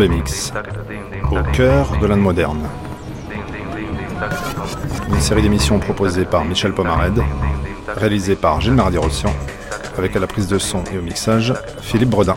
Au cœur de l'Inde moderne. Une série d'émissions proposées par Michel Pomared, réalisée par Gilles Mardi-Rossian, avec à la prise de son et au mixage Philippe Bredin.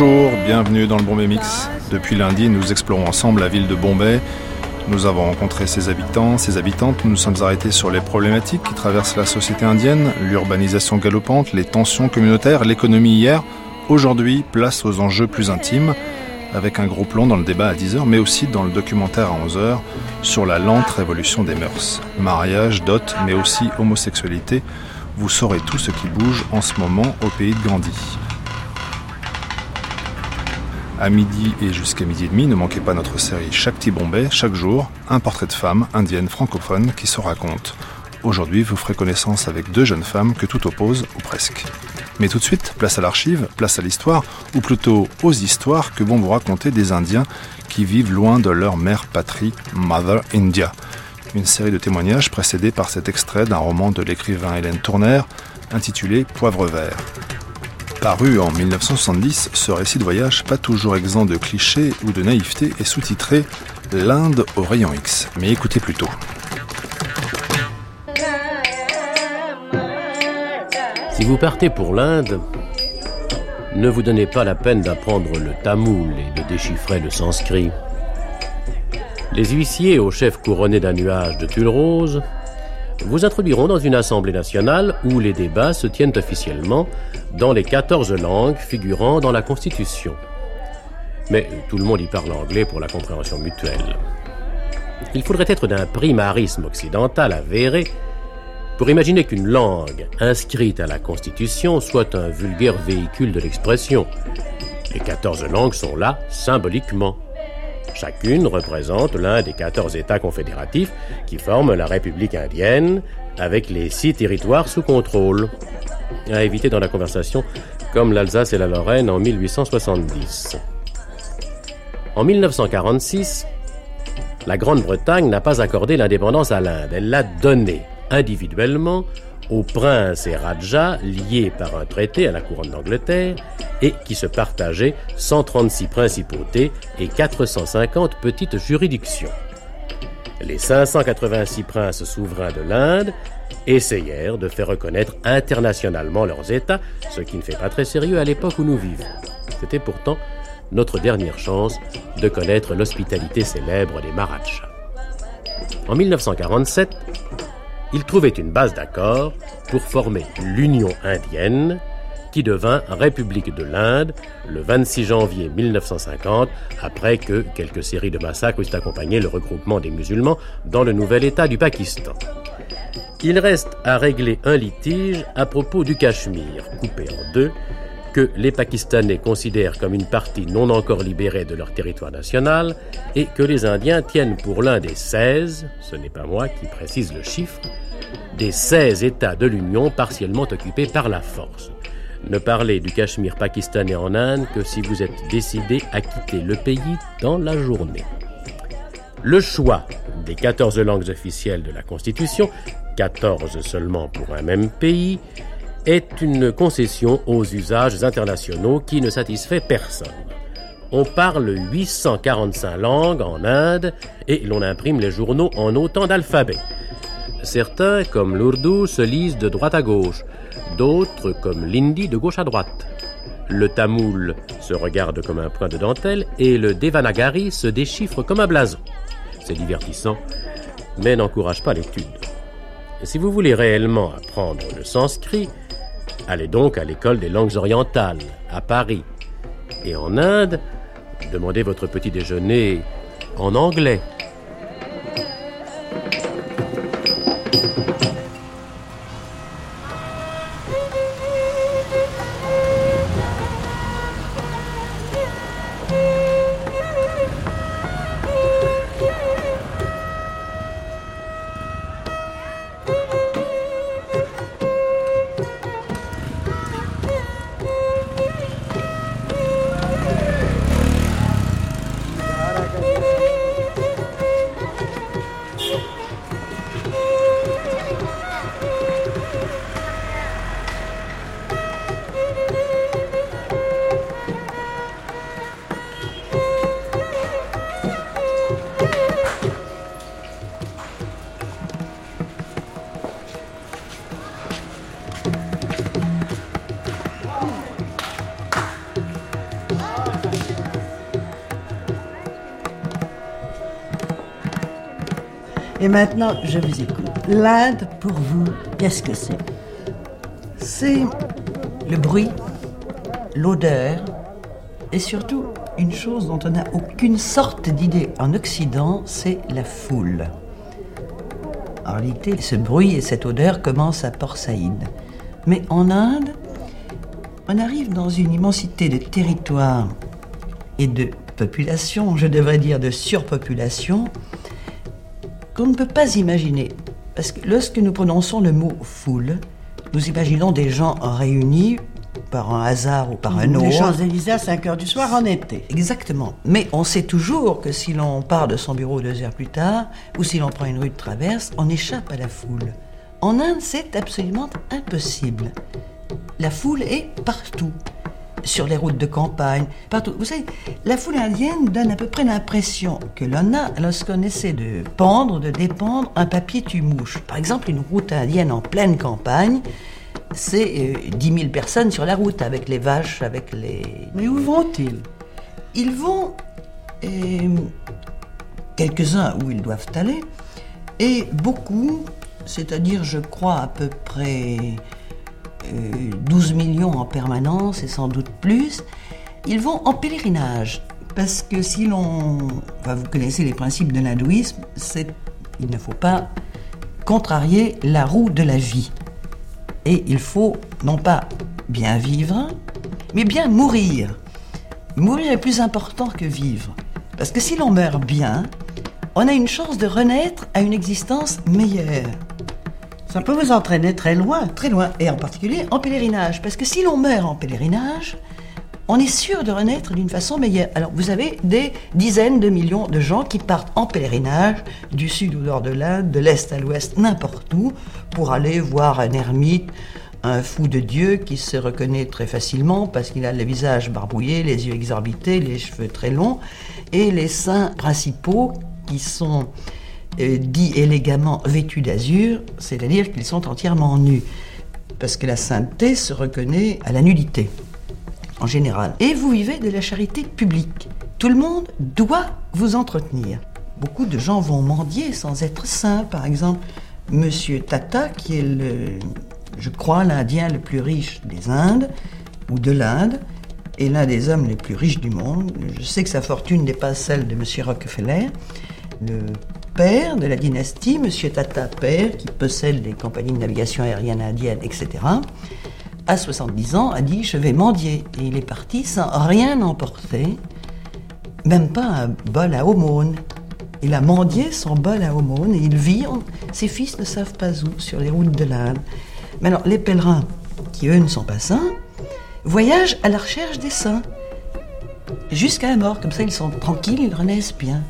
Bonjour, bienvenue dans le Bombay Mix. Depuis lundi, nous explorons ensemble la ville de Bombay. Nous avons rencontré ses habitants, ses habitantes. Nous nous sommes arrêtés sur les problématiques qui traversent la société indienne, l'urbanisation galopante, les tensions communautaires, l'économie hier. Aujourd'hui, place aux enjeux plus intimes, avec un gros plan dans le débat à 10h, mais aussi dans le documentaire à 11h sur la lente révolution des mœurs. Mariage, dot, mais aussi homosexualité. Vous saurez tout ce qui bouge en ce moment au pays de Gandhi. À midi et jusqu'à midi et demi, ne manquez pas notre série Shakti Bombay, chaque jour, un portrait de femme indienne francophone qui se raconte. Aujourd'hui, vous ferez connaissance avec deux jeunes femmes que tout oppose, ou presque. Mais tout de suite, place à l'archive, place à l'histoire, ou plutôt aux histoires que vont vous raconter des Indiens qui vivent loin de leur mère patrie, Mother India. Une série de témoignages précédés par cet extrait d'un roman de l'écrivain Hélène Tournaire intitulé Poivre vert. Paru en 1970, ce récit de voyage, pas toujours exempt de clichés ou de naïveté, est sous-titré L'Inde au rayon X. Mais écoutez plutôt. Si vous partez pour l'Inde, ne vous donnez pas la peine d'apprendre le tamoul et de déchiffrer le sanskrit. Les huissiers au chef couronné d'un nuage de tulle rose vous introduiront dans une assemblée nationale où les débats se tiennent officiellement dans les 14 langues figurant dans la Constitution. Mais tout le monde y parle anglais pour la compréhension mutuelle. Il faudrait être d'un primarisme occidental avéré pour imaginer qu'une langue inscrite à la Constitution soit un vulgaire véhicule de l'expression. Les 14 langues sont là symboliquement. Chacune représente l'un des 14 États confédératifs qui forment la République indienne, avec les six territoires sous contrôle. À éviter dans la conversation, comme l'Alsace et la Lorraine en 1870. En 1946, la Grande-Bretagne n'a pas accordé l'indépendance à l'Inde, elle l'a donnée individuellement aux princes et rajas liés par un traité à la couronne d'Angleterre et qui se partageaient 136 principautés et 450 petites juridictions. Les 586 princes souverains de l'Inde essayèrent de faire reconnaître internationalement leurs États, ce qui ne fait pas très sérieux à l'époque où nous vivons. C'était pourtant notre dernière chance de connaître l'hospitalité célèbre des Marathas. En 1947, ils trouvaient une base d'accord pour former l'Union indienne, qui devint République de l'Inde le 26 janvier 1950, après que quelques séries de massacres eussent accompagné le regroupement des musulmans dans le nouvel État du Pakistan. Il reste à régler un litige à propos du Cachemire, coupé en deux, que les Pakistanais considèrent comme une partie non encore libérée de leur territoire national et que les Indiens tiennent pour l'un des 16, ce n'est pas moi qui précise le chiffre, des 16 États de l'Union partiellement occupés par la force. Ne parlez du Cachemire pakistanais en Inde que si vous êtes décidé à quitter le pays dans la journée. Le choix des 14 langues officielles de la Constitution, 14 seulement pour un même pays, est une concession aux usages internationaux qui ne satisfait personne. On parle 845 langues en Inde et l'on imprime les journaux en autant d'alphabets. Certains, comme l'ourdou, se lisent de droite à gauche, d'autres, comme l'hindi, de gauche à droite. Le tamoul se regarde comme un point de dentelle et le devanagari se déchiffre comme un blason. C'est divertissant, mais n'encourage pas l'étude. Si vous voulez réellement apprendre le sanskrit, allez donc à l'école des langues orientales, à Paris. Et en Inde, demandez votre petit déjeuner en anglais. Maintenant, je vous écoute. L'Inde, pour vous, qu'est-ce que c'est? C'est le bruit, l'odeur, et surtout une chose dont on n'a aucune sorte d'idée en Occident, c'est la foule. En réalité, ce bruit et cette odeur commencent à Port Saïd. Mais en Inde, on arrive dans une immensité de territoires et de population, je devrais dire de surpopulation, qu'on ne peut pas imaginer. Parce que lorsque nous prononçons le mot foule, nous imaginons des gens réunis par un hasard ou par un autre. Les Champs-Élysées à 5 heures du soir en été. Exactement. Mais on sait toujours que si l'on part de son bureau deux heures plus tard, ou si l'on prend une rue de traverse, on échappe à la foule. En Inde, c'est absolument impossible. La foule est partout. Sur les routes de campagne, partout. Vous savez, la foule indienne donne à peu près l'impression que l'on a lorsqu'on essaie de pendre, de dépendre un papier tue-mouche. Par exemple, une route indienne en pleine campagne, c'est 10 000 personnes sur la route, avec les vaches, avec les... Mais où vont-ils? Ils vont... euh, Quelques-uns où ils doivent aller, et beaucoup, c'est-à-dire je crois à peu près euh, 12 millions en permanence, et sans doute plus, ils vont en pèlerinage. Parce que si l'on... vous connaissez les principes de l'hindouisme, c'est... Il ne faut pas contrarier la roue de la vie. Et il faut non pas bien vivre, mais bien mourir. Mourir est plus important que vivre. Parce que si l'on meurt bien, on a une chance de renaître à une existence meilleure. Ça peut vous entraîner très loin. Très loin, et en particulier en pèlerinage. Parce que si l'on meurt en pèlerinage, on est sûr de renaître d'une façon meilleure. Alors vous avez des dizaines de millions de gens qui partent en pèlerinage du sud au nord de l'Inde, de l'est à l'ouest, n'importe où, pour aller voir un ermite, un fou de Dieu qui se reconnaît très facilement parce qu'il a le visage barbouillé, les yeux exorbités, les cheveux très longs, et les saints principaux qui sont euh, dits élégamment vêtus d'azur, c'est-à-dire qu'ils sont entièrement nus. Parce que la sainteté se reconnaît à la nudité en général. Et vous vivez de la charité publique. Tout le monde doit vous entretenir. Beaucoup de gens vont mendier sans être saints. Par exemple, Monsieur Tata, qui est le, je crois, l'Indien le plus riche des Indes, ou de l'Inde, et l'un des hommes les plus riches du monde. Je sais que sa fortune dépasse celle de Monsieur Rockefeller. Le père de la dynastie, Monsieur Tata Père, qui possède les compagnies de navigation aérienne indienne, etc., à 70 ans, a dit Je vais mendier. Et il est parti sans rien emporter, même pas un bol à aumône. Il a mendié son bol à aumône et il vit, ses fils ne savent pas où, sur les routes de l'Inde. Mais alors, les pèlerins, qui eux ne sont pas saints, voyagent à la recherche des saints. Jusqu'à la mort, comme ça ils sont tranquilles, ils renaissent bien.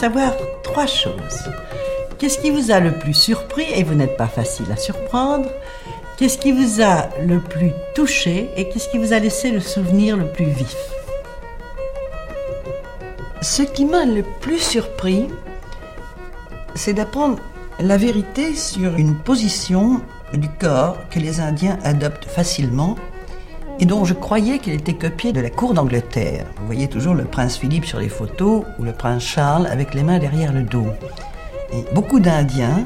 Savoir trois choses. Qu'est-ce qui vous a le plus surpris et vous n'êtes pas facile à surprendre? Qu'est-ce qui vous a le plus touché et qu'est-ce qui vous a laissé le souvenir le plus vif? Ce qui m'a le plus surpris, c'est d'apprendre la vérité sur une position du corps que les Indiens adoptent facilement et dont je croyais qu'elle était copiée de la cour d'Angleterre. Vous voyez toujours le prince Philippe sur les photos ou le prince Charles avec les mains derrière le dos. Et beaucoup d'Indiens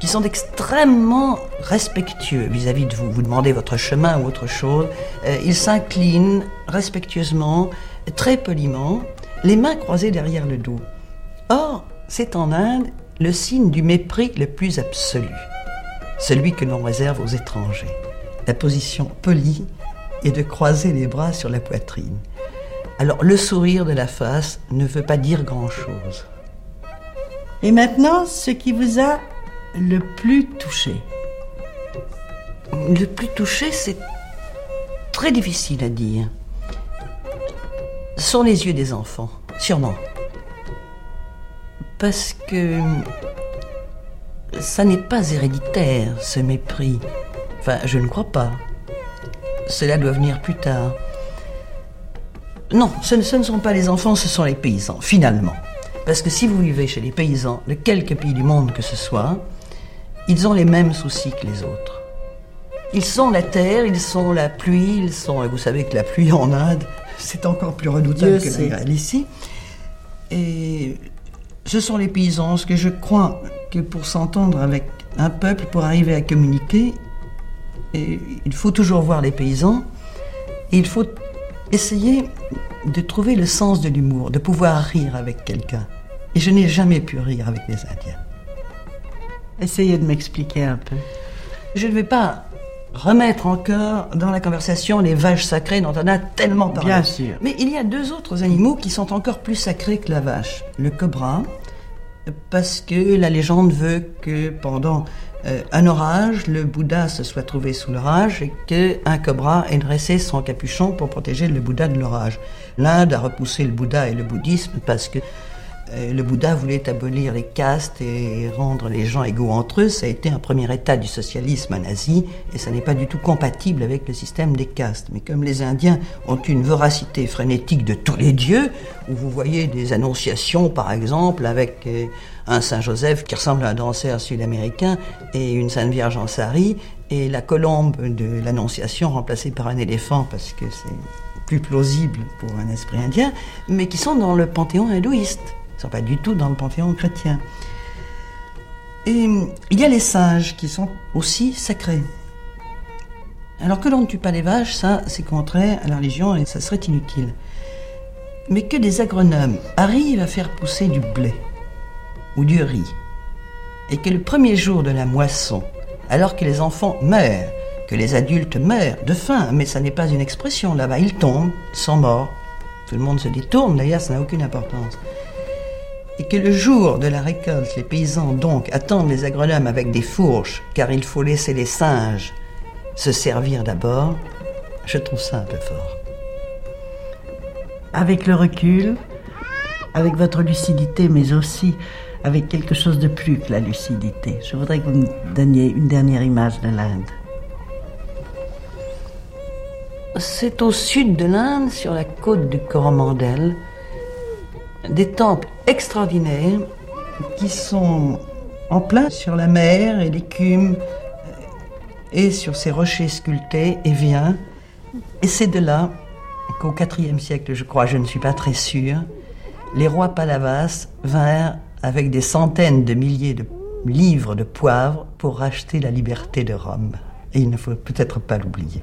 qui sont extrêmement respectueux vis-à-vis de vous. Vous demandez votre chemin ou autre chose, euh, ils s'inclinent respectueusement, très poliment, les mains croisées derrière le dos. Or, c'est en Inde le signe du mépris le plus absolu, celui que l'on réserve aux étrangers. La position polie est de croiser les bras sur la poitrine. Alors, le sourire de la face ne veut pas dire grand-chose. Et maintenant, ce qui vous a le plus touché Le plus touché, c'est très difficile à dire. Sont les yeux des enfants, sûrement. Parce que ça n'est pas héréditaire, ce mépris. Enfin, je ne crois pas. Cela doit venir plus tard. Non, ce ne, ce ne sont pas les enfants, ce sont les paysans, finalement. Parce que si vous vivez chez les paysans de quelque pays du monde que ce soit, ils ont les mêmes soucis que les autres. Ils sont la terre, ils sont la pluie, ils sont. Vous savez que la pluie en Inde, c'est encore plus redoutable Dieu que la grêle ici. Et ce sont les paysans, ce que je crois que pour s'entendre avec un peuple, pour arriver à communiquer, et il faut toujours voir les paysans, et il faut essayer de trouver le sens de l'humour, de pouvoir rire avec quelqu'un. Et je n'ai jamais pu rire avec les Indiens. Essayez de m'expliquer un peu. Je ne vais pas remettre encore dans la conversation les vaches sacrées dont on a tellement parlé. Bien sûr. Mais il y a deux autres animaux qui sont encore plus sacrés que la vache. Le cobra, parce que la légende veut que pendant euh, un orage, le Bouddha se soit trouvé sous l'orage et qu'un cobra ait dressé son capuchon pour protéger le Bouddha de l'orage. L'Inde a repoussé le Bouddha et le bouddhisme parce que euh, le Bouddha voulait abolir les castes et rendre les gens égaux entre eux. Ça a été un premier état du socialisme nazi et ça n'est pas du tout compatible avec le système des castes. Mais comme les Indiens ont une voracité frénétique de tous les dieux, où vous voyez des annonciations par exemple avec euh, un Saint Joseph qui ressemble à un danseur sud-américain et une Sainte Vierge en sari et la colombe de l'annonciation remplacée par un éléphant parce que c'est plus plausible pour un esprit indien, mais qui sont dans le panthéon hindouiste. Ils ne sont pas du tout dans le panthéon chrétien. Et hum, il y a les singes qui sont aussi sacrés. Alors que l'on ne tue pas les vaches, ça c'est contraire à la religion et ça serait inutile. Mais que des agronomes arrivent à faire pousser du blé ou du riz, et que le premier jour de la moisson, alors que les enfants meurent, que les adultes meurent de faim, mais ça n'est pas une expression là-bas, ils tombent, ils sont morts. Tout le monde se détourne, d'ailleurs ça n'a aucune importance. Et que le jour de la récolte, les paysans donc attendent les agronomes avec des fourches, car il faut laisser les singes se servir d'abord, je trouve ça un peu fort. Avec le recul, avec votre lucidité, mais aussi avec quelque chose de plus que la lucidité, je voudrais que vous me donniez une dernière image de l'Inde. C'est au sud de l'Inde, sur la côte du Coromandel, des temples extraordinaires qui sont en plein sur la mer et l'écume euh, et sur ces rochers sculptés et vient. Et c'est de là qu'au IVe siècle, je crois, je ne suis pas très sûr, les rois Palavas vinrent avec des centaines de milliers de livres de poivre pour racheter la liberté de Rome. Et il ne faut peut-être pas l'oublier.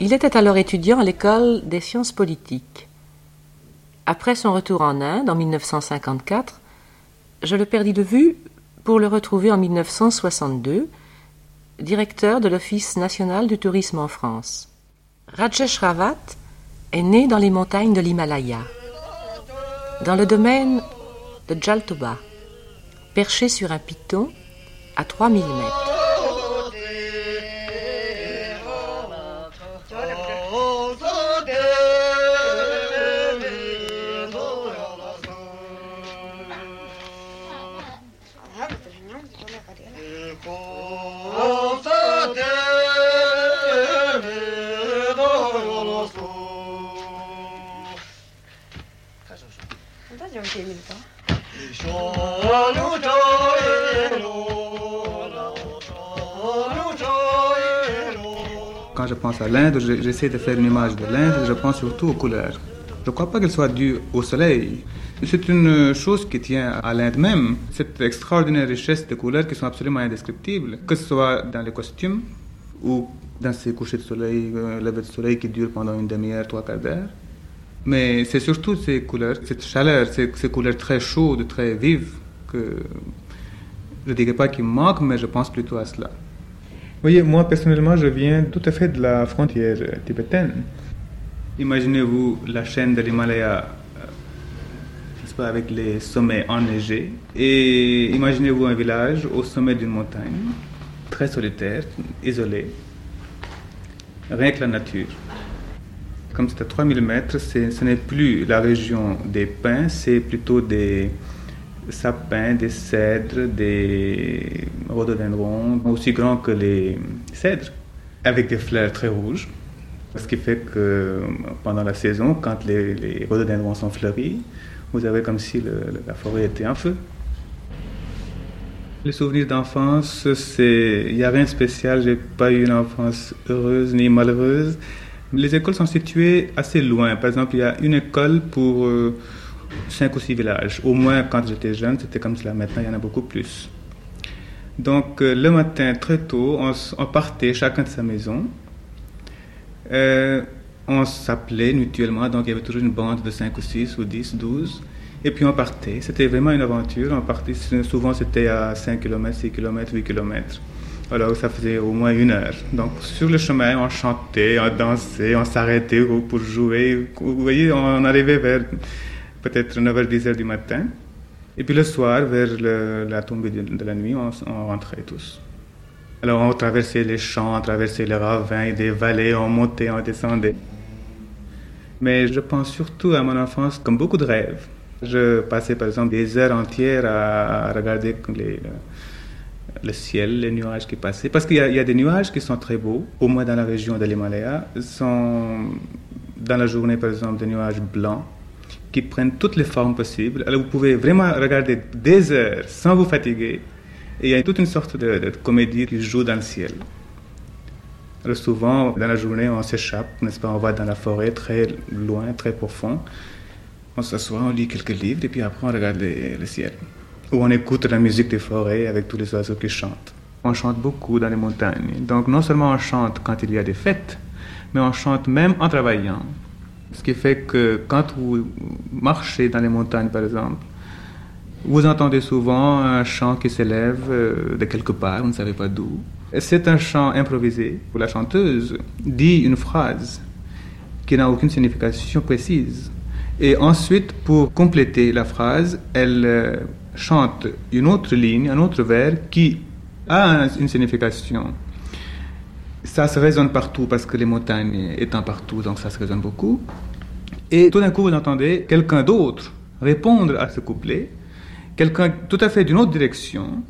Il était alors étudiant à l'école des sciences politiques. Après son retour en Inde en 1954, je le perdis de vue pour le retrouver en 1962, directeur de l'Office national du tourisme en France. Rajesh Ravat est né dans les montagnes de l'Himalaya, dans le domaine de Jaltoba perché sur un piton à 3000 mètres. Je pense à l'Inde, j'essaie de faire une image de l'Inde, je pense surtout aux couleurs. Je ne crois pas qu'elle soit due au soleil. C'est une chose qui tient à l'Inde même, cette extraordinaire richesse de couleurs qui sont absolument indescriptibles, que ce soit dans les costumes ou dans ces couchers de soleil, euh, levées de soleil qui durent pendant une demi-heure, trois quarts d'heure. Mais c'est surtout ces couleurs, cette chaleur, ces, couleurs très chaudes, très vives, que je ne dirais pas qu'il manque, mais je pense plutôt à cela. Vous voyez, moi personnellement, je viens tout à fait de la frontière tibétaine. Imaginez-vous la chaîne de l'Himalaya euh, avec les sommets enneigés. Et imaginez-vous un village au sommet d'une montagne, très solitaire, isolé, rien que la nature. Comme c'est à 3000 mètres, ce n'est plus la région des pins, c'est plutôt des sapins, des cèdres, des rhododendrons, aussi grands que les cèdres, avec des fleurs très rouges. Ce qui fait que pendant la saison, quand les, rhododendrons sont fleuris, vous avez comme si la forêt était en feu. Les souvenirs d'enfance, c'est, il n'y a rien de spécial. J'ai pas eu une enfance heureuse ni malheureuse. Les écoles sont situées assez loin. Par exemple, il y a une école pour euh, cinq ou six villages. Au moins, quand j'étais jeune, c'était comme cela. Maintenant, il y en a beaucoup plus. Donc, euh, le matin, très tôt, on, partait chacun de sa maison. Euh, on s'appelait mutuellement, donc il y avait toujours une bande de 5 ou 6 ou 10, 12. Et puis on partait. C'était vraiment une aventure. On partait, souvent c'était à 5 km, 6 km, 8 km. Alors ça faisait au moins une heure. Donc sur le chemin, on chantait, on dansait, on s'arrêtait pour jouer. Vous voyez, on arrivait vers peut-être 9h, 10h du matin. Et puis le soir, vers la tombée de, la nuit, on, on, rentrait tous. Alors on traversait les champs, on traversait les ravins, des vallées, on montait, on descendait. Mais je pense surtout à mon enfance comme beaucoup de rêves. Je passais par exemple des heures entières à, regarder le ciel, les nuages qui passaient. Parce qu'il y, y, a des nuages qui sont très beaux, au moins dans la région de l'Himalaya. sont dans la journée par exemple des nuages blancs qui prennent toutes les formes possibles. Vous pouvez vraiment regarder des heures sans vous fatiguer. Et il y a toute une sorte de, de comédie qui joue dans le ciel. Alors souvent, dans la journée, on s'échappe, n'est-ce pas? On va dans la forêt, très loin, très profond on s'assoit, on lit quelques livres et puis après on regarde le ciel. Ou on écoute la musique des forêts avec tous les oiseaux qui chantent. On chante beaucoup dans les montagnes. Donc non seulement on chante quand il y a des fêtes, mais on chante même en travaillant. Ce qui fait que quand vous marchez dans les montagnes, par exemple, vous entendez souvent un chant qui s'élève euh, de quelque part, vous ne savez pas d'où. C'est un chant improvisé où la chanteuse dit une phrase qui n'a aucune signification précise. Et ensuite, pour compléter la phrase, elle euh, chante une autre ligne, un autre vers qui a une signification. Ça se résonne partout parce que les montagnes étant partout, donc ça se résonne beaucoup. Et tout d'un coup, vous entendez quelqu'un d'autre répondre à ce couplet, quelqu'un tout à fait d'une autre direction.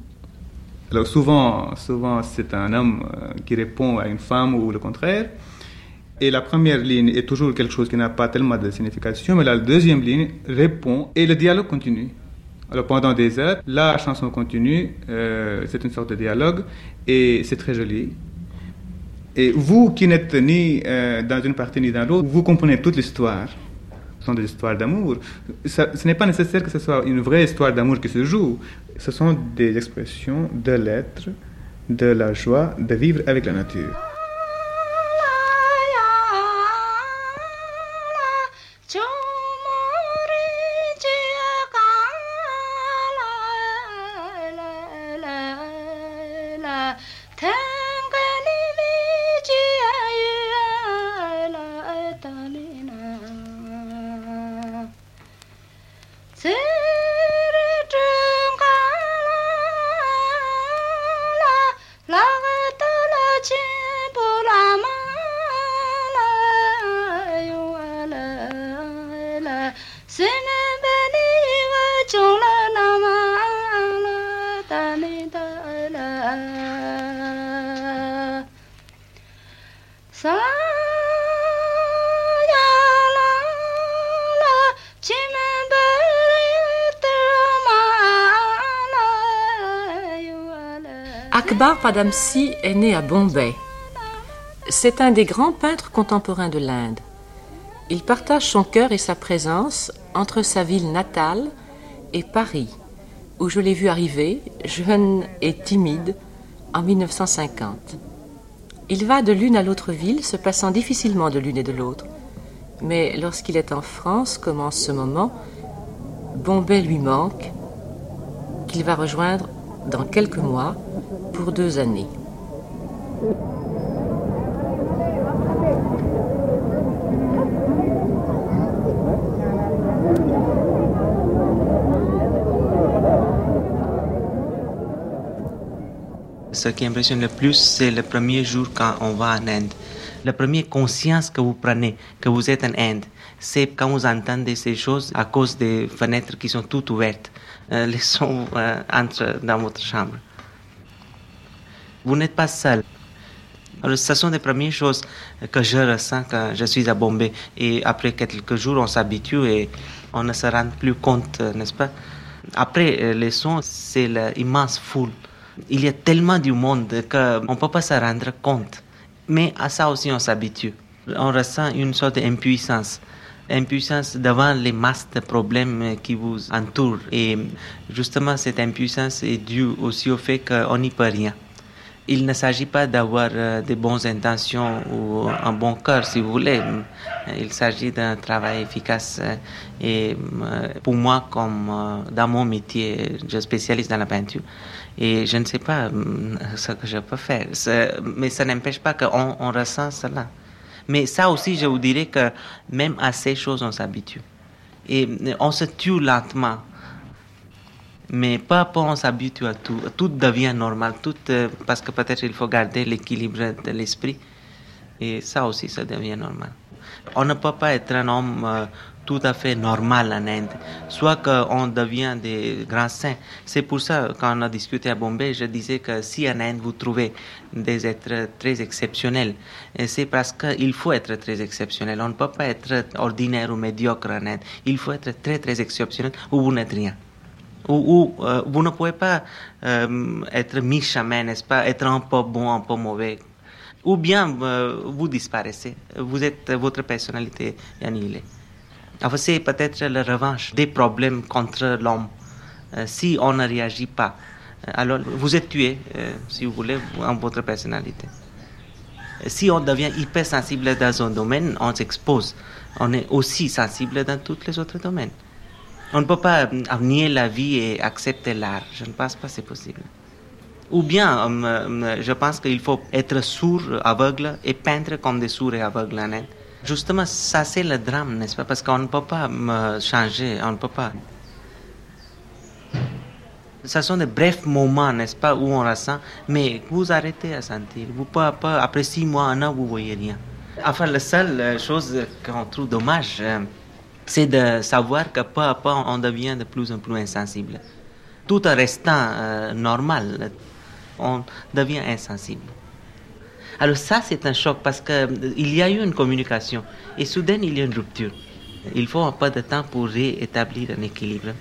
Alors souvent, souvent c'est un homme euh, qui répond à une femme ou le contraire. Et la première ligne est toujours quelque chose qui n'a pas tellement de signification, mais la deuxième ligne répond et le dialogue continue. Alors pendant des heures, la chanson continue, euh, c'est une sorte de dialogue et c'est très joli. Et vous qui n'êtes ni euh, dans une partie ni dans l'autre, vous comprenez toute l'histoire. Ce sont des histoires d'amour. Ce n'est pas nécessaire que ce soit une vraie histoire d'amour qui se joue. Ce sont des expressions de l'être, de la joie de vivre avec la nature. Akbar Padamsi est né à Bombay. C'est un des grands peintres contemporains de l'Inde. Il partage son cœur et sa présence entre sa ville natale et Paris, où je l'ai vu arriver, jeune et timide, en 1950. Il va de l'une à l'autre ville, se passant difficilement de l'une et de l'autre. Mais lorsqu'il est en France, commence ce moment, Bombay lui manque, qu'il va rejoindre dans quelques mois pour deux années. Ce qui impressionne le plus, c'est le premier jour quand on va en Inde. La première conscience que vous prenez que vous êtes en Inde, c'est quand vous entendez ces choses à cause des fenêtres qui sont toutes ouvertes. Euh, les sons euh, entrent dans votre chambre. Vous n'êtes pas seul. Ce sont les premières choses que je ressens quand je suis à Bombay. Et après quelques jours, on s'habitue et on ne se rend plus compte, euh, n'est-ce pas? Après, les sons, c'est l'immense foule. Il y a tellement du monde qu'on ne peut pas se rendre compte. Mais à ça aussi, on s'habitue. On ressent une sorte d'impuissance. Impuissance devant les masses de problèmes qui vous entourent. Et justement, cette impuissance est due aussi au fait qu'on n'y peut rien. Il ne s'agit pas d'avoir euh, de bonnes intentions ou un bon cœur, si vous voulez. Il s'agit d'un travail efficace. Et euh, pour moi, comme euh, dans mon métier, je spécialise dans la peinture. Et je ne sais pas ce que je peux faire. Mais ça n'empêche pas qu'on on ressent cela. Mais ça aussi, je vous dirais que même à ces choses, on s'habitue. Et on se tue lentement. Mais peu à peu, on s'habitue à tout. Tout devient normal. Tout, parce que peut-être il faut garder l'équilibre de l'esprit. Et ça aussi, ça devient normal. On ne peut pas être un homme tout à fait normal en Inde, soit qu'on devient des grands saints. C'est pour ça, quand on a discuté à Bombay, je disais que si en Inde vous trouvez des êtres très exceptionnels, c'est parce qu'il faut être très exceptionnel. On ne peut pas être ordinaire ou médiocre en Inde. Il faut être très très exceptionnel ou vous n'êtes rien. Ou, euh, vous ne pouvez pas euh, être mi-chemin, n'est-ce pas, être un peu bon, un peu mauvais. Ou bien euh, vous disparaissez, vous êtes votre personnalité annihilée. Enfin, c'est peut-être la revanche des problèmes contre l'homme. si on ne réagit pas, alors vous êtes tué, si vous voulez, en votre personnalité. Si on devient hypersensible dans un domaine, on s'expose. On est aussi sensible dans tous les autres domaines. On ne peut pas nier la vie et accepter l'art. Je ne pense pas que c'est possible. Ou bien, je pense qu'il faut être sourd, aveugle et peindre comme des sourds et aveugles en Inde. Justement, ça c'est le drame, n'est-ce pas? Parce qu'on ne peut pas changer, on ne peut pas. Ce sont des brefs moments, n'est-ce pas, où on ressent, mais vous arrêtez à sentir. Vous pas, pas après six mois, un an, vous voyez rien. Enfin, la seule chose qu'on trouve dommage, c'est de savoir que peu à peu, on devient de plus en plus insensible. Tout en restant normal, on devient insensible. Alors ça, c'est un choc parce qu'il y a eu une communication et soudain, il y a une rupture. Il faut un peu de temps pour réétablir un équilibre.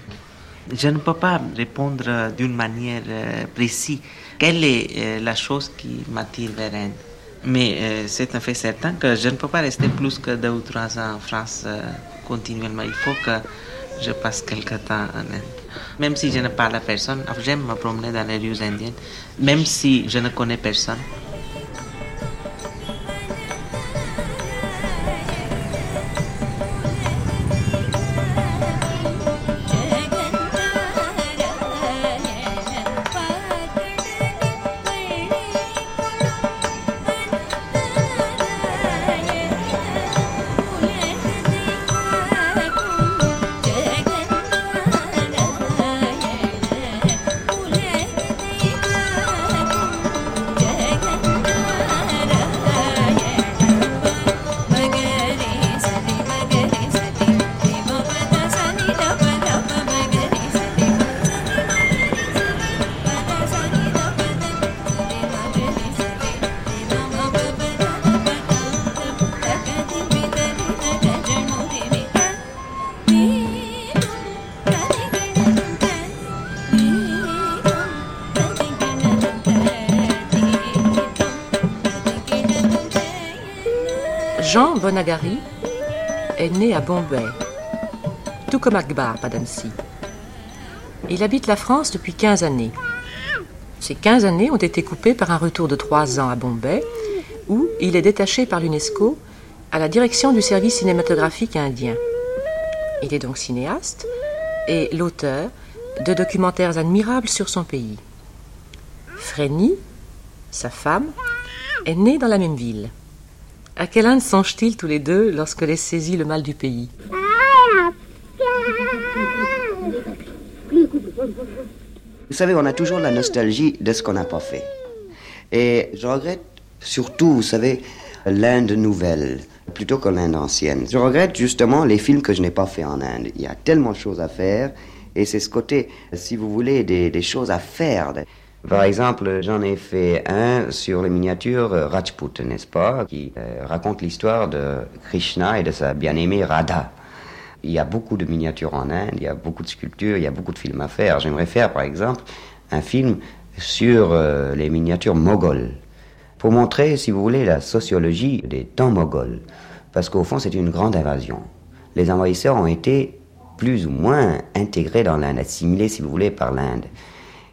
Je ne peux pas répondre d'une manière précise quelle est la chose qui m'attire vers Inde. Mais c'est un fait certain que je ne peux pas rester plus que deux ou trois ans en France continuellement. Il faut que je passe quelque temps en Inde. Même si je ne parle à personne, j'aime me promener dans les rues indiennes, même si je ne connais personne. Bonagari est né à Bombay, tout comme Akbar Padansi. Il habite la France depuis 15 années. Ces 15 années ont été coupées par un retour de 3 ans à Bombay, où il est détaché par l'UNESCO à la direction du service cinématographique indien. Il est donc cinéaste et l'auteur de documentaires admirables sur son pays. Frény, sa femme, est née dans la même ville. À quelle Inde songent-ils tous les deux lorsque les saisit le mal du pays Vous savez, on a toujours la nostalgie de ce qu'on n'a pas fait. Et je regrette surtout, vous savez, l'Inde nouvelle plutôt que l'Inde ancienne. Je regrette justement les films que je n'ai pas fait en Inde. Il y a tellement de choses à faire et c'est ce côté, si vous voulez, des, choses à faire. Par exemple, j'en ai fait un sur les miniatures Rajput, n'est-ce pas, qui euh, raconte l'histoire de Krishna et de sa bien-aimée Radha. Il y a beaucoup de miniatures en Inde, il y a beaucoup de sculptures, il y a beaucoup de films à faire. J'aimerais faire, par exemple, un film sur euh, les miniatures moghols, pour montrer, si vous voulez, la sociologie des temps moghols. Parce qu'au fond, c'est une grande invasion. Les envahisseurs ont été plus ou moins intégrés dans l'Inde, assimilés, si vous voulez, par l'Inde.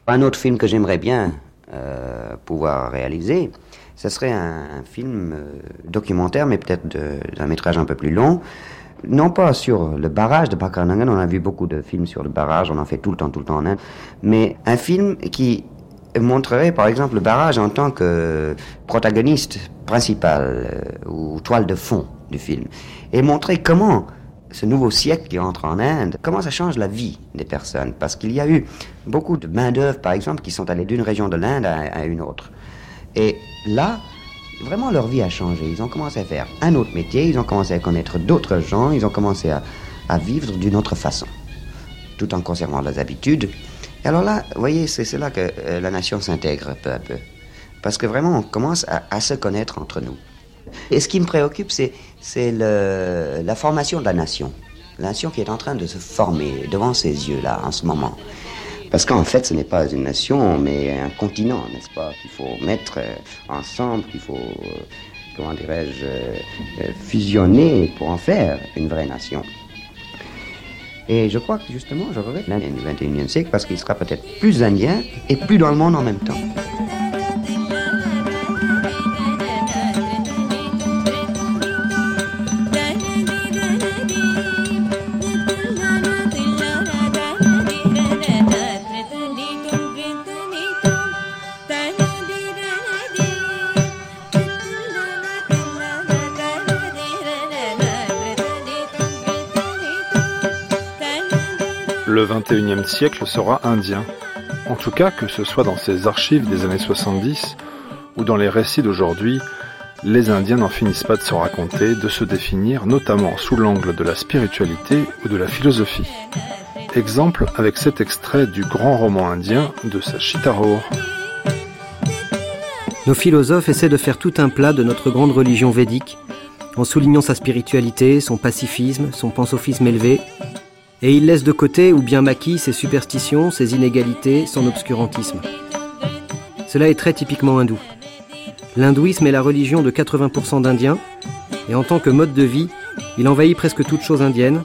Un autre film que j'aimerais bien euh, pouvoir réaliser, ce serait un, film euh, documentaire, mais peut-être d'un métrage un peu plus long, non pas sur le barrage de Nangan, on a vu beaucoup de films sur le barrage, on en fait tout le temps, tout le temps en Inde, mais un film qui montrerait par exemple le barrage en tant que protagoniste principal euh, ou toile de fond du film, et montrer comment ce nouveau siècle qui entre en Inde, comment ça change la vie des personnes, parce qu'il y a eu beaucoup de main-d'œuvre, par exemple, qui sont allés d'une région de l'Inde à une autre. Et là, vraiment leur vie a changé. Ils ont commencé à faire un autre métier, ils ont commencé à connaître d'autres gens, ils ont commencé à, vivre d'une autre façon, tout en conservant leurs habitudes. Et alors là, vous voyez, c'est là que euh, la nation s'intègre peu à peu. Parce que vraiment, on commence à, se connaître entre nous. Et ce qui me préoccupe, c'est la formation de la nation. La nation qui est en train de se former devant ses yeux, là, en ce moment. Parce qu'en fait, ce n'est pas une nation, mais un continent, n'est-ce pas Qu'il faut mettre euh, ensemble, qu'il faut, euh, comment dirais-je, euh, fusionner pour en faire une vraie nation. Et je crois que justement, je regrette l'Indien du 21e siècle parce qu'il sera peut-être plus indien et plus dans le monde en même temps. Le XXIe siècle sera indien. En tout cas, que ce soit dans ces archives des années 70 ou dans les récits d'aujourd'hui, les Indiens n'en finissent pas de se raconter, de se définir, notamment sous l'angle de la spiritualité ou de la philosophie. Exemple avec cet extrait du grand roman indien de Sachi Nos philosophes essaient de faire tout un plat de notre grande religion védique, en soulignant sa spiritualité, son pacifisme, son pansophisme élevé, et il laisse de côté ou bien maquille ses superstitions, ses inégalités, son obscurantisme. Cela est très typiquement hindou. L'hindouisme est la religion de 80% d'Indiens, et en tant que mode de vie, il envahit presque toute chose indienne,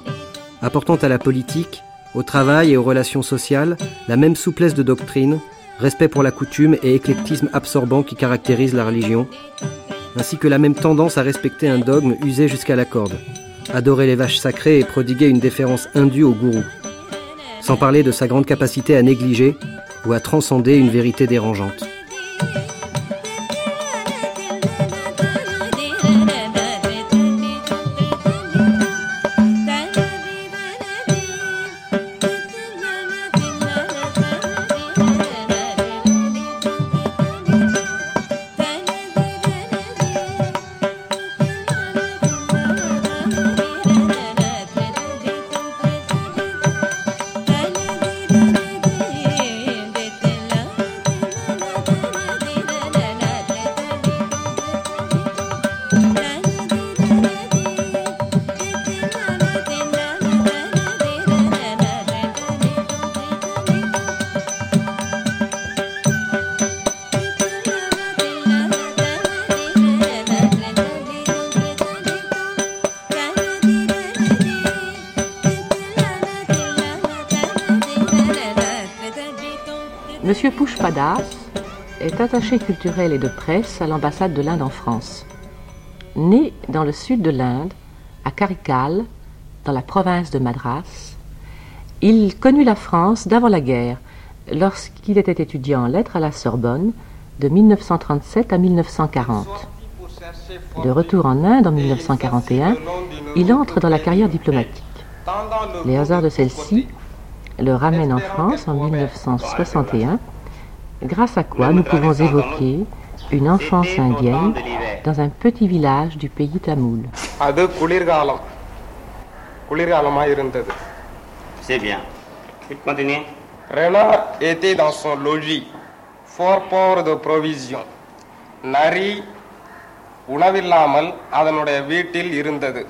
apportant à la politique, au travail et aux relations sociales la même souplesse de doctrine, respect pour la coutume et éclectisme absorbant qui caractérise la religion, ainsi que la même tendance à respecter un dogme usé jusqu'à la corde adorer les vaches sacrées et prodiguer une déférence indue au gourou. Sans parler de sa grande capacité à négliger ou à transcender une vérité dérangeante. Padas est attaché culturel et de presse à l'ambassade de l'Inde en France. Né dans le sud de l'Inde, à Karikal, dans la province de Madras, il connut la France d'avant la guerre, lorsqu'il était étudiant en lettres à la Sorbonne de 1937 à 1940. De retour en Inde en 1941, il entre dans la carrière diplomatique. Les hasards de celle-ci le ramènent en France en 1961, grâce à quoi nous pouvons évoquer une enfance indienne dans un petit village du pays tamoul. C'est bien. Continuez. Renard était dans son logis, fort port de provisions. நரி உணவில்லாமல் அதனுடைய வீட்டில் இருந்தது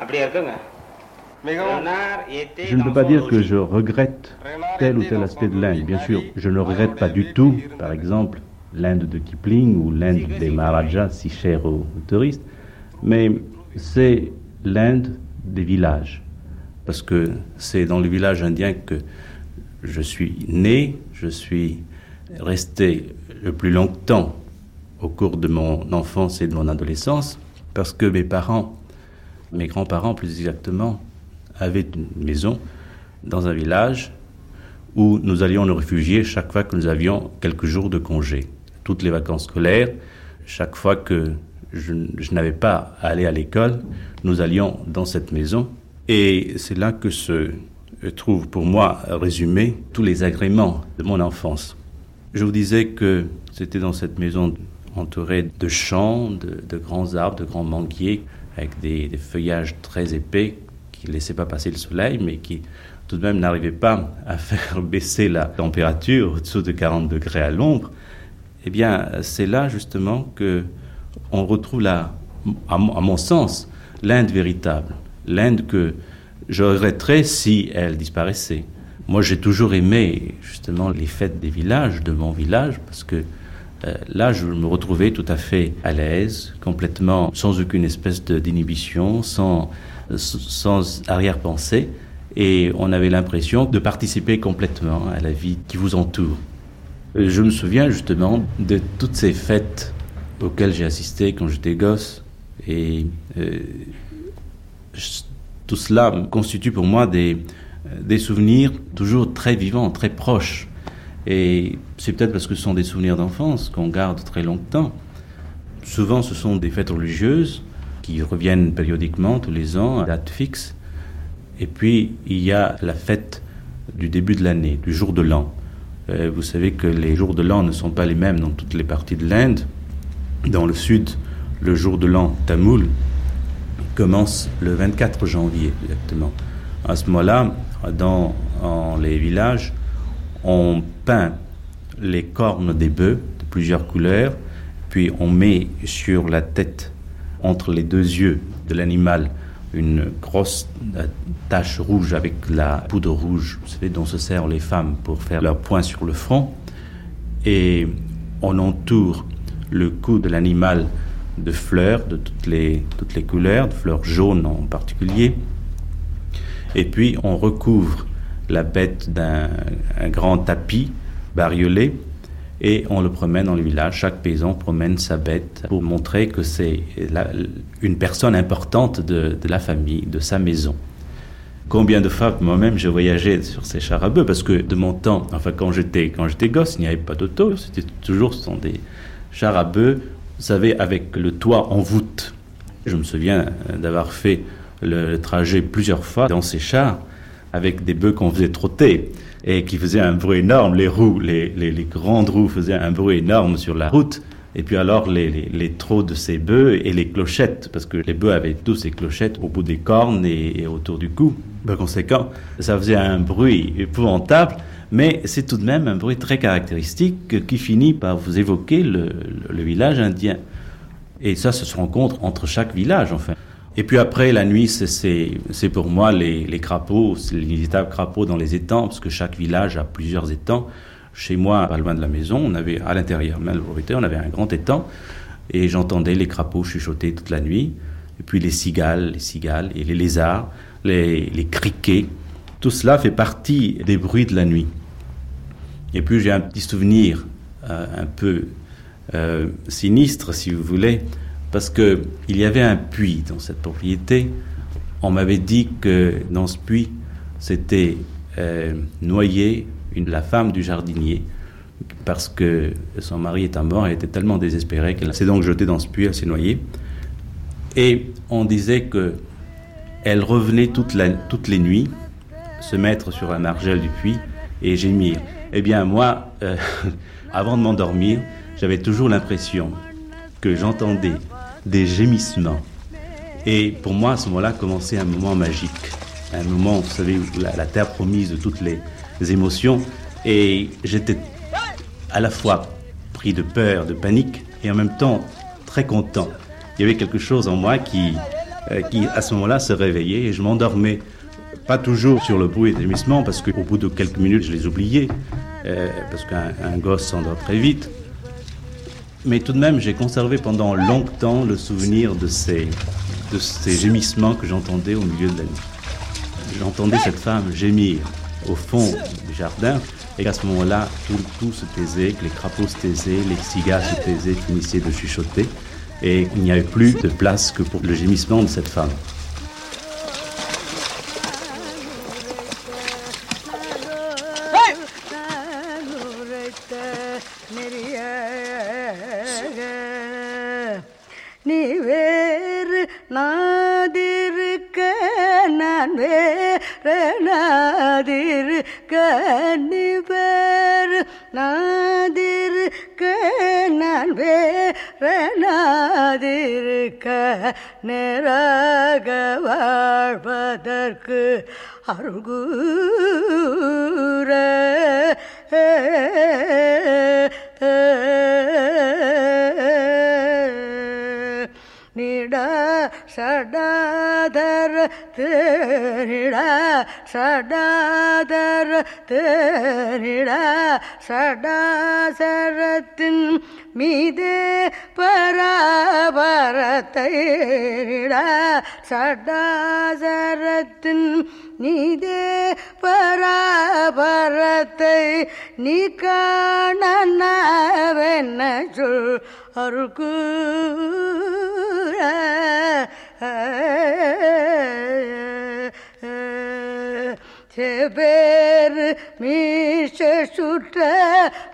அப்படியே இருக்குங்க Je ne peux pas dire que je regrette tel ou tel aspect de l'Inde. Bien sûr, je ne regrette pas du tout, par exemple, l'Inde de Kipling ou l'Inde des Maharajas, si chère aux touristes, mais c'est l'Inde des villages. Parce que c'est dans le village indien que je suis né, je suis resté le plus longtemps au cours de mon enfance et de mon adolescence, parce que mes parents, mes grands-parents plus exactement, avaient une maison dans un village où nous allions nous réfugier chaque fois que nous avions quelques jours de congé. Toutes les vacances scolaires, chaque fois que je, n'avais pas à aller à l'école, nous allions dans cette maison. Et c'est là que se trouvent pour moi résumés tous les agréments de mon enfance. Je vous disais que c'était dans cette maison entourée de champs, de, grands arbres, de grands manguiers, avec des feuillages très épais qui ne laissaient pas passer le soleil, mais qui tout de même n'arrivaient pas à faire baisser la température au-dessous de 40 degrés à l'ombre. Eh bien, c'est là justement que on retrouve la, à, à mon sens, l'Inde véritable, l'Inde que je regretterais si elle disparaissait. Moi, j'ai toujours aimé justement les fêtes des villages, de mon village, parce que euh, là, je me retrouvais tout à fait à l'aise, complètement sans aucune espèce d'inhibition, sans, sans arrière-pensée, et on avait l'impression de participer complètement à la vie qui vous entoure. Euh, Je me souviens justement de toutes ces fêtes auxquelles j'ai assisté quand j'étais gosse, et euh, tout cela constitue pour moi des, des souvenirs toujours très vivants, très proches. Et c'est peut-être parce que ce sont des souvenirs d'enfance qu'on garde très longtemps. Souvent, ce sont des fêtes religieuses reviennent périodiquement tous les ans à date fixe. Et puis, il y a la fête du début de l'année, du jour de l'an. Euh, vous savez que les jours de l'an ne sont pas les mêmes dans toutes les parties de l'Inde. Dans le sud, le jour de l'an tamoul commence le 24 janvier exactement. À ce moment-là, dans en les villages, on peint les cornes des bœufs de plusieurs couleurs, puis on met sur la tête, entre les deux yeux de l'animal, une grosse tache rouge avec la poudre rouge, vous savez, dont se servent les femmes pour faire leur point sur le front. Et on entoure le cou de l'animal de fleurs de toutes les, toutes les couleurs, de fleurs jaunes en particulier. Et puis on recouvre la bête d'un grand tapis bariolé et on le promène dans le village. Chaque paysan promène sa bête pour montrer que c'est une personne importante de, la famille, de sa maison. Combien de fois, moi-même, j'ai voyagé sur ces chars à bœufs parce que de mon temps, enfin quand j'étais quand j'étais gosse, il n'y avait pas d'auto, c'était toujours ce sont des chars à bœufs, vous savez, avec le toit en voûte. Je me souviens d'avoir fait le, le trajet plusieurs fois dans ces chars avec des bœufs qu'on faisait trotter et qui faisaient un bruit énorme. Les roues, les, grandes roues faisaient un bruit énorme sur la route. Et puis alors les, les, de ces bœufs et les clochettes, parce que les bœufs avaient tous ces clochettes au bout des cornes et, autour du cou. Par conséquent, ça faisait un bruit épouvantable, mais c'est tout de même un bruit très caractéristique qui finit par vous évoquer le village indien. Et ça, ça se rencontre entre chaque village, enfin. Et puis après, la nuit, c'est pour moi les, crapauds, les visitables crapauds dans les étangs, parce que chaque village a plusieurs étangs. Chez moi, pas loin de la maison, on avait à l'intérieur, même on avait un grand étang, et j'entendais les crapauds chuchoter toute la nuit, et puis les cigales, les cigales, et les lézards, les, les criquets. Tout cela fait partie des bruits de la nuit. Et puis j'ai un petit souvenir euh, un peu euh, sinistre, si vous voulez, parce qu'il y avait un puits dans cette propriété. On m'avait dit que dans ce puits, c'était euh, noyé une, la femme du jardinier, parce que son mari étant mort, elle était tellement désespérée qu'elle s'est donc jetée dans ce puits, elle s'est noyée. Et on disait que elle revenait toutes les nuits se mettre sur la margelle du puits et gémir. Eh bien, moi, euh, avant de m'endormir, j'avais toujours l'impression que j'entendais des gémissements. Et pour moi, à ce moment-là, commençait un moment magique. Un moment, vous savez, la, la terre promise de toutes les, émotions. Et j'étais à la fois pris de peur, de panique, et en même temps très content. Il y avait quelque chose en moi qui, euh, qui à ce moment-là, se réveillait et je m'endormais. Pas toujours sur le bruit des gémissements, parce qu'au bout de quelques minutes, je les oubliais, euh, parce qu'un un gosse s'endort très vite. Mais tout de même, j'ai conservé pendant longtemps le souvenir de ces, gémissements que j'entendais au milieu de la nuit. J'entendais cette femme gémir au fond du jardin, et qu'à ce moment-là, tout, tout se taisait, que les crapauds se taisaient, les cigares se taisaient, finissaient de chuchoter, et il n'y avait plus de place que pour le gémissement de cette femme. அருகூர நிட சடாதர தேனிட சடாதர தேனிட சடாசரத்தின் மீதே பராபரத்தை சடாசரத்தின் நீதே பராபரத்தை நீ காணவென்ன சொல் அருக்கு அருக்கூற செபேர் மீஷ சுற்ற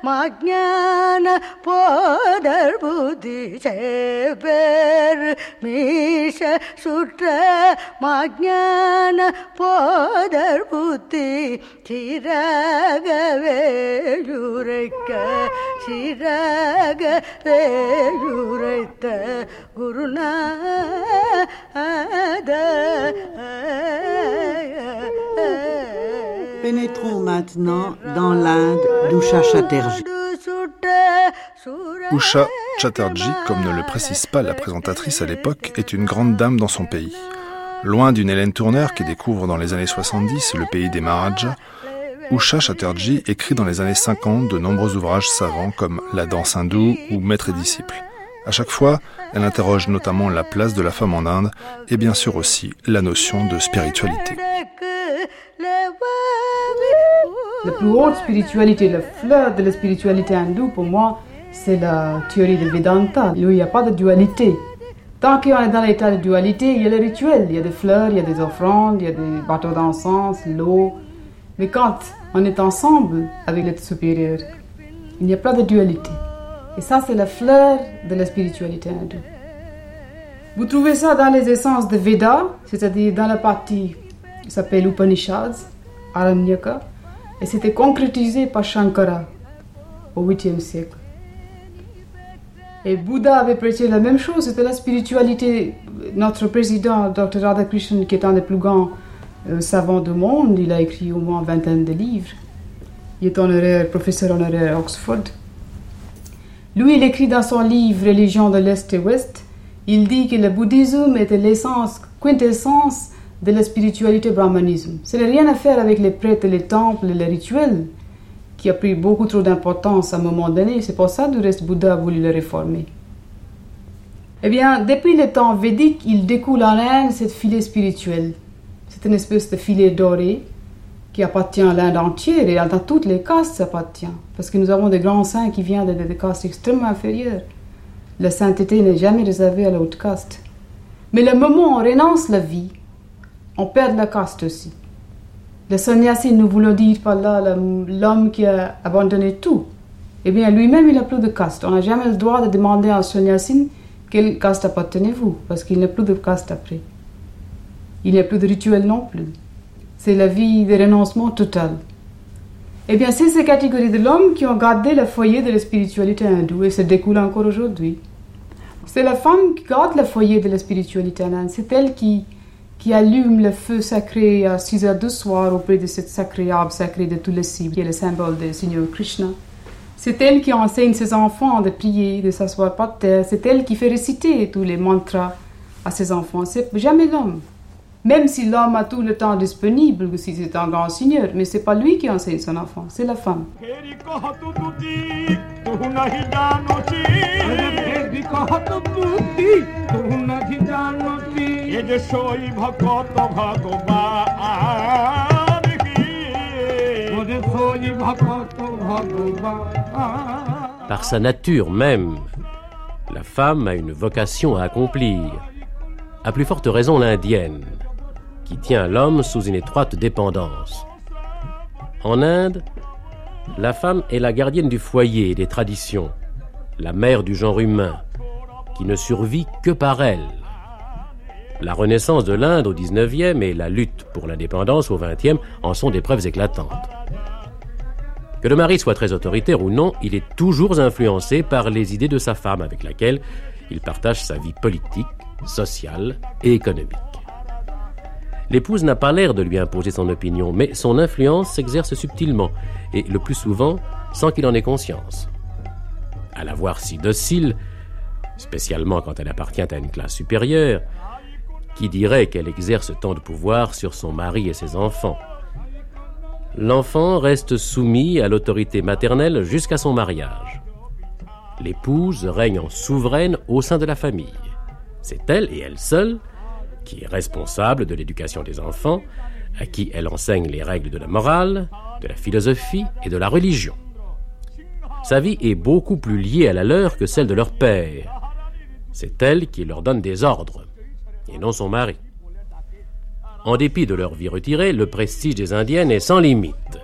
மாஜான போதர் புதி செபேர் மீஷ சுற்ற மாஜான போதர் புத்தி சிறகவேயுரைக்க சிறக வேயுரைத்த Gurunatha Yeah. Pénétrons maintenant dans l'Inde d'Usha Chatterjee. Usha Chatterjee, comme ne le précise pas la présentatrice à l'époque, est une grande dame dans son pays. Loin d'une Hélène Tourner qui découvre dans les années 70 le pays des Maharajas, Usha Chatterjee écrit dans les années 50 de nombreux ouvrages savants comme La danse hindoue ou Maître et disciple. À chaque fois, elle interroge notamment la place de la femme en Inde et bien sûr aussi la notion de spiritualité. La plus haute spiritualité, le fleur de la spiritualité hindoue, pour moi, c'est la théorie de Vedanta, où il n'y a pas de dualité. Tant qu'on est dans l'état de dualité, il y a le rituel, il y a des fleurs, il y a des offrandes, il y a des bateaux d'encens, l'eau. Mais quand on est ensemble avec l'être supérieur, il n'y a pas de dualité. Et ça, c'est la fleur de la spiritualité hindoue. Vous trouvez ça dans les essences de Veda, c'est-à-dire dans la partie qui s'appelle Upanishads, Aranyaka, et c'était concrétisé par Shankara au 8e siècle. Et Bouddha avait prêché la même chose, c'était la spiritualité. Notre président, Dr. Radhakrishnan, qui est un des plus grands euh, savants du monde, il a écrit au moins une vingtaine de livres. Il est honoraire, professeur honoraire à Oxford. Lui, il écrit dans son livre Religion de l'Est et Ouest, il dit que le bouddhisme était l'essence, quintessence de la spiritualité brahmanisme. Ça n'a rien à faire avec les prêtres, les temples, les rituels, qui a pris beaucoup trop d'importance à un moment donné. C'est pour ça le reste Bouddha a voulu le réformer. Eh bien, depuis le temps védique, il découle en Inde cette filet spirituel. C'est une espèce de filet doré qui appartient à l'Inde entière et dans toutes les castes appartient. Parce que nous avons des grands saints qui viennent de, de castes extrêmement inférieures. La sainteté n'est jamais réservée à la haute caste. Mais le moment où on renonce la vie, on perd la caste aussi. Le sannyasi, nous voulons dire par là l'homme qui a abandonné tout. Eh bien, lui-même, il n'a plus de caste. On n'a jamais le droit de demander à un sannyasi quelle caste appartenez-vous, parce qu'il n'a plus de caste après. Il n'y a plus de rituel non plus. C'est la vie de renoncement total. Eh bien, c'est ces catégories de l'homme qui ont gardé le foyer de la spiritualité hindoue et se découle encore aujourd'hui. C'est la femme qui garde le foyer de la spiritualité hindoue. C'est elle qui, qui allume le feu sacré à 6 heures du soir auprès de cette sacré arbre sacré de Tulasi, qui est le symbole du Seigneur Krishna. C'est elle qui enseigne ses enfants de prier, de s'asseoir par terre. C'est elle qui fait réciter tous les mantras à ses enfants. C'est jamais l'homme. Même si l'homme a tout le temps disponible, si c'est un grand seigneur, mais c'est pas lui qui enseigne son enfant, c'est la femme. Par sa nature même, la femme a une vocation à accomplir. À plus forte raison l'indienne, qui tient l'homme sous une étroite dépendance. En Inde, la femme est la gardienne du foyer et des traditions, la mère du genre humain, qui ne survit que par elle. La renaissance de l'Inde au XIXe et la lutte pour l'indépendance au XXe en sont des preuves éclatantes. Que le mari soit très autoritaire ou non, il est toujours influencé par les idées de sa femme avec laquelle il partage sa vie politique, sociale et économique. L'épouse n'a pas l'air de lui imposer son opinion, mais son influence s'exerce subtilement, et le plus souvent sans qu'il en ait conscience. À la voir si docile, spécialement quand elle appartient à une classe supérieure, qui dirait qu'elle exerce tant de pouvoir sur son mari et ses enfants L'enfant reste soumis à l'autorité maternelle jusqu'à son mariage. L'épouse règne en souveraine au sein de la famille. C'est elle et elle seule qui est responsable de l'éducation des enfants, à qui elle enseigne les règles de la morale, de la philosophie et de la religion. Sa vie est beaucoup plus liée à la leur que celle de leur père. C'est elle qui leur donne des ordres, et non son mari. En dépit de leur vie retirée, le prestige des Indiennes est sans limite,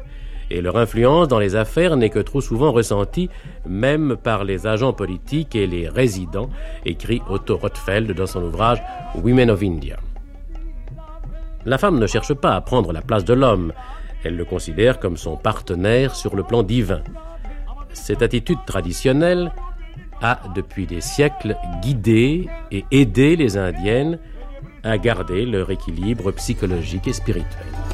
et leur influence dans les affaires n'est que trop souvent ressentie, même par les agents politiques et les résidents, écrit Otto Rothfeld dans son ouvrage Women of India. La femme ne cherche pas à prendre la place de l'homme, elle le considère comme son partenaire sur le plan divin. Cette attitude traditionnelle a, depuis des siècles, guidé et aidé les Indiennes à garder leur équilibre psychologique et spirituel.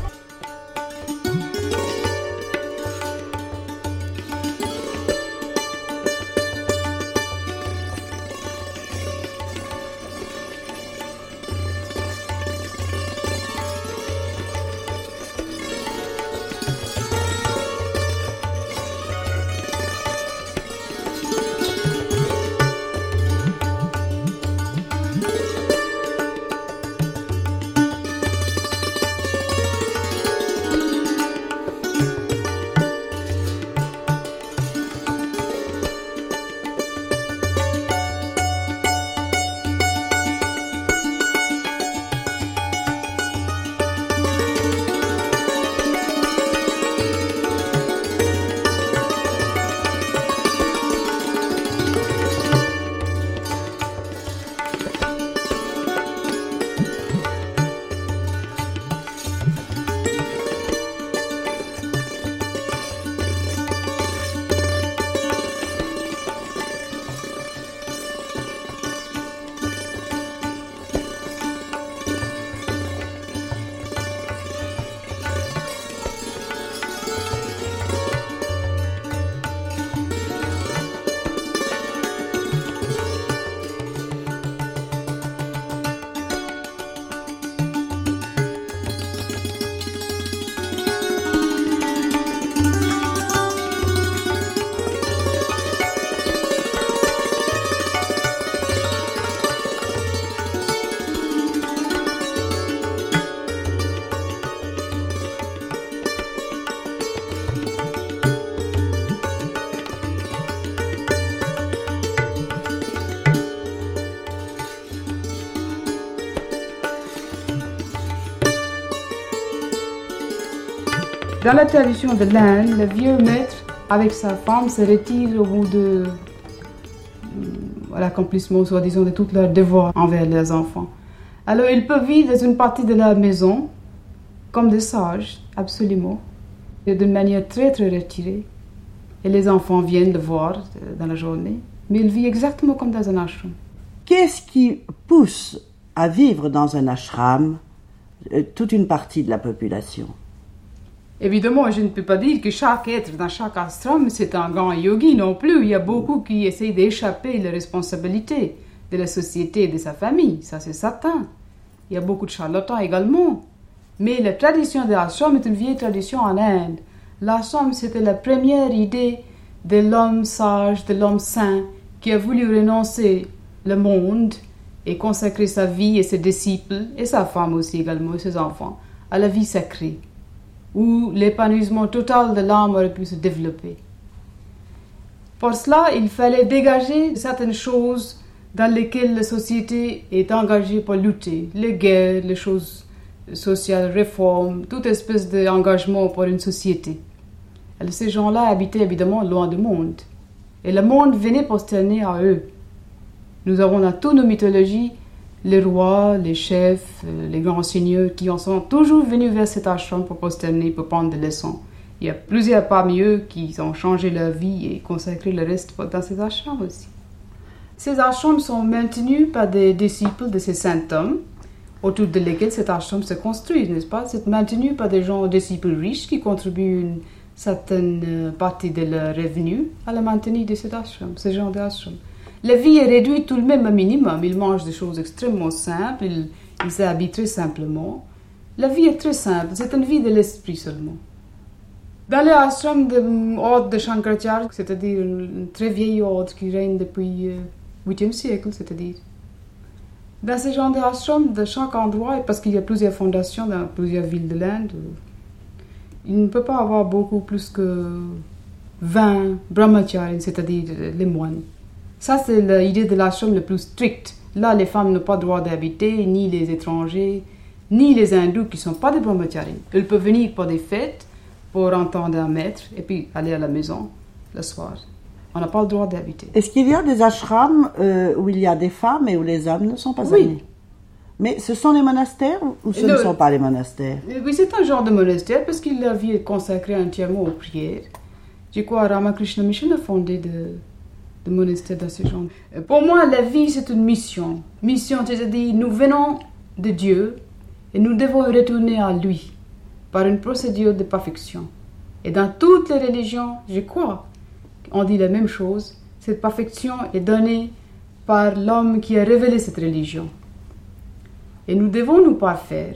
Dans la tradition de l'Inde, le vieux maître, avec sa femme, se retire au bout de l'accomplissement, soi-disant, de tous leurs devoirs envers leurs enfants. Alors, ils peuvent vivre dans une partie de la maison comme des sages, absolument, et d'une manière très, très retirée. Et les enfants viennent le voir euh, dans la journée, mais ils vivent exactement comme dans un ashram. Qu'est-ce qui pousse à vivre dans un ashram euh, toute une partie de la population? Évidemment, je ne peux pas dire que chaque être dans chaque ashram, c'est un grand yogi non plus. Il y a beaucoup qui essayent d'échapper les responsabilités de la société et de sa famille. Ça, c'est certain. Il y a beaucoup de charlatans également. Mais la tradition de l'ashram est une vieille tradition en Inde. L'ashram, c'était la première idée de l'homme sage, de l'homme saint, qui a voulu renoncer le monde et consacrer sa vie et ses disciples, et sa femme aussi également, et ses enfants, à la vie sacrée où l'épanouissement total de l'âme aurait pu se développer. Pour cela, il fallait dégager certaines choses dans lesquelles la société est engagée pour lutter, les guerres, les choses sociales, réformes, toute espèce d'engagement pour une société. Ces gens-là habitaient évidemment loin du monde. Et le monde venait prosterner à eux. Nous avons dans toutes nos mythologies les rois, les chefs, euh, les grands seigneurs qui en sont toujours venus vers cet ashram pour prosterner, pour prendre des leçons. Il y a plusieurs parmi eux qui ont changé leur vie et consacré le reste dans ces ashrams aussi. Ces ashrams sont maintenus par des disciples de ces saints hommes, autour de lesquels cet ashram se construit, n'est-ce pas? C'est maintenu par des gens disciples riches qui contribuent une certaine euh, partie de leurs revenus à la maintenance de cet ashram, ce genre d'ashram. La vie est réduite tout de même au minimum. Ils mangent des choses extrêmement simples, ils, s'habillent très simplement. La vie est très simple, c'est une vie de l'esprit seulement. Dans les ashrams de ordre de Shankaracharya, c'est-à-dire une très vieille ordre qui règne depuis le euh, 8e siècle, c'est-à-dire. Dans ces genres d'ashrams, de chaque endroit, parce qu'il y a plusieurs fondations dans plusieurs villes de l'Inde, il ne peut pas avoir beaucoup plus que 20 brahmacharis, c'est-à-dire les moines. Ça, c'est l'idée de la chambre le plus stricte. Là, les femmes n'ont pas le droit d'habiter, ni les étrangers, ni les hindous qui ne sont pas des brahmacharis. Elles peuvent venir pour des fêtes, pour entendre un maître, et puis aller à la maison le soir. On n'a pas le droit d'habiter. Est-ce qu'il y a des ashrams euh, où il y a des femmes et où les hommes ne sont pas oui. Mais ce sont les monastères ou ce ne sont pas les monastères? Oui, c'est un genre de monastère parce qu'il la vie est consacrée entièrement aux prières. Je crois Ramakrishna Mission a fondé de, de monastère dans ces gens. Pour moi, la vie, c'est une mission. Mission, c'est-à-dire, nous venons de Dieu et nous devons retourner à lui par une procédure de perfection. Et dans toutes les religions, je crois, on dit la même chose. Cette perfection est donnée par l'homme qui a révélé cette religion. Et nous devons nous parfaire.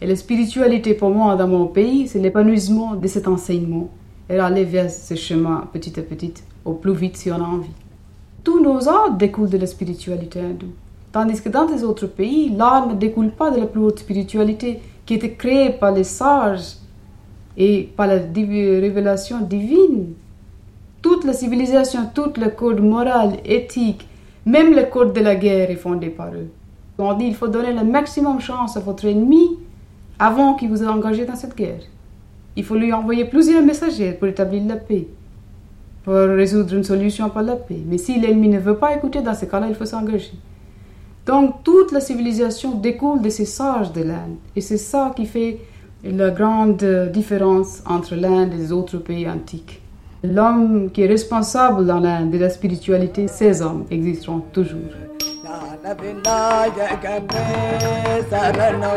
Et la spiritualité pour moi dans mon pays, c'est l'épanouissement de cet enseignement et aller vers ce chemin petit à petit au plus vite si on a envie. Tous nos arts découlent de la spiritualité hindoue. Tandis que dans les autres pays, l'art ne découle pas de la plus haute spiritualité qui était créée par les sages et par la révélation divine. Toute la civilisation, tout le code moral, éthique, même le code de la guerre est fondé par eux. On dit qu'il faut donner le maximum chance à votre ennemi avant qu'il vous ait engagé dans cette guerre. Il faut lui envoyer plusieurs messagers pour établir la paix pour résoudre une solution par la paix. Mais si l'ennemi ne veut pas écouter, dans ce cas-là, il faut s'engager. Donc toute la civilisation découle de ces sages de l'Inde. Et c'est ça qui fait la grande différence entre l'Inde et les autres pays antiques. L'homme qui est responsable dans l'Inde de la spiritualité, ces hommes existeront toujours. ஞான விநாயகமே சரணோ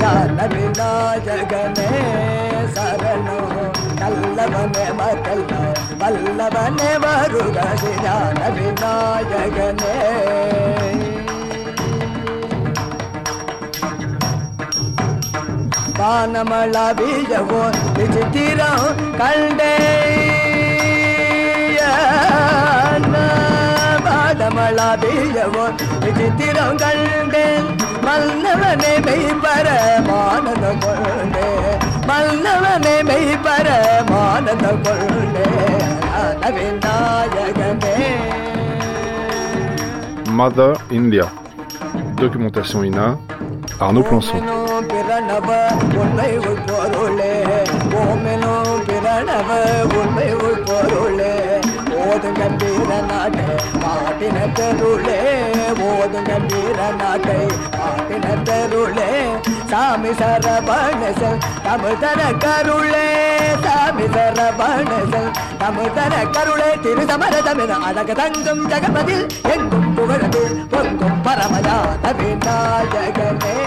ஞான விநாயகமே சரணோ நல்லவனே மக்கள் வல்லவனே வருகிறது ஞான விநாயகனே வானமள வீழவோ விசித்திரம் கண்டே வானமள வீழவோ விசித்திரம் கண்டேன் மன்னவனே மெய் பரமானந்த கொண்டேன் மன்னவனே மெய் பரமானந்த கொண்டே Mother India. Documentation INA, Arnaud Plançon. ஓதும் கம்பீர நாட்டை பாட்டின தெருளே ஓதும் கம்பீர நாட்டை பாட்டின தெருளே சாமி சரபணசல் தமிழ் தர கருளே சாமி சரபணசல் தமிழ் தர கருளே திரு சமர தமிழ் அழக தங்கும் ஜெகமதில் எங்கும் புகழது பொங்கும் பரமஜாத விநாயகனே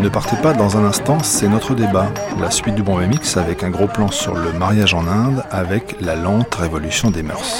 Ne partez pas dans un instant, c'est notre débat. La suite du Bombay Mix avec un gros plan sur le mariage en Inde avec la lente révolution des mœurs.